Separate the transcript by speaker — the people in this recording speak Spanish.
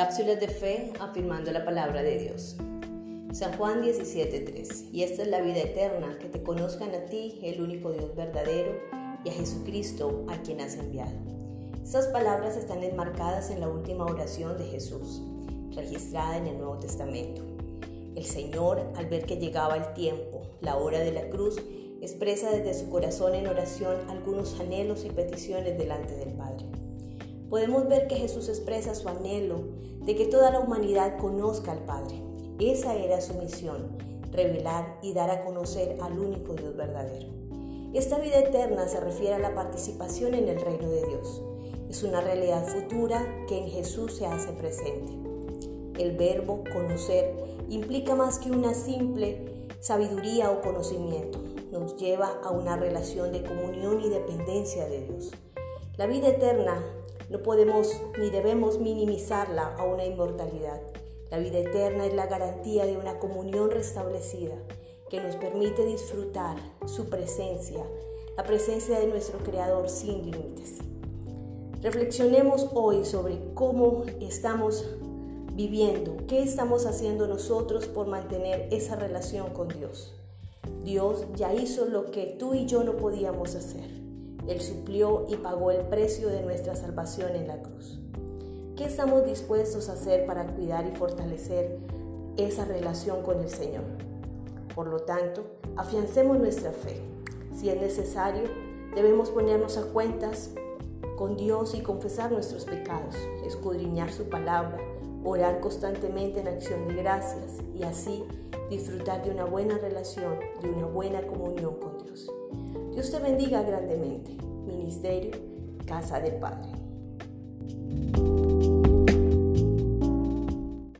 Speaker 1: Cápsulas de fe afirmando la palabra de Dios. San Juan 17:3. Y esta es la vida eterna, que te conozcan a ti, el único Dios verdadero, y a Jesucristo, a quien has enviado. Estas palabras están enmarcadas en la última oración de Jesús, registrada en el Nuevo Testamento. El Señor, al ver que llegaba el tiempo, la hora de la cruz, expresa desde su corazón en oración algunos anhelos y peticiones delante del Padre. Podemos ver que Jesús expresa su anhelo de que toda la humanidad conozca al Padre. Esa era su misión, revelar y dar a conocer al único Dios verdadero. Esta vida eterna se refiere a la participación en el reino de Dios. Es una realidad futura que en Jesús se hace presente. El verbo conocer implica más que una simple sabiduría o conocimiento nos lleva a una relación de comunión y dependencia de Dios. La vida eterna no podemos ni debemos minimizarla a una inmortalidad. La vida eterna es la garantía de una comunión restablecida que nos permite disfrutar su presencia, la presencia de nuestro Creador sin límites. Reflexionemos hoy sobre cómo estamos viviendo, qué estamos haciendo nosotros por mantener esa relación con Dios. Dios ya hizo lo que tú y yo no podíamos hacer. Él suplió y pagó el precio de nuestra salvación en la cruz. ¿Qué estamos dispuestos a hacer para cuidar y fortalecer esa relación con el Señor? Por lo tanto, afiancemos nuestra fe. Si es necesario, debemos ponernos a cuentas con Dios y confesar nuestros pecados, escudriñar su palabra, orar constantemente en acción de gracias y así disfrutar de una buena relación, de una buena comunión con Dios. Dios te bendiga grandemente. Ministerio Casa de Padre.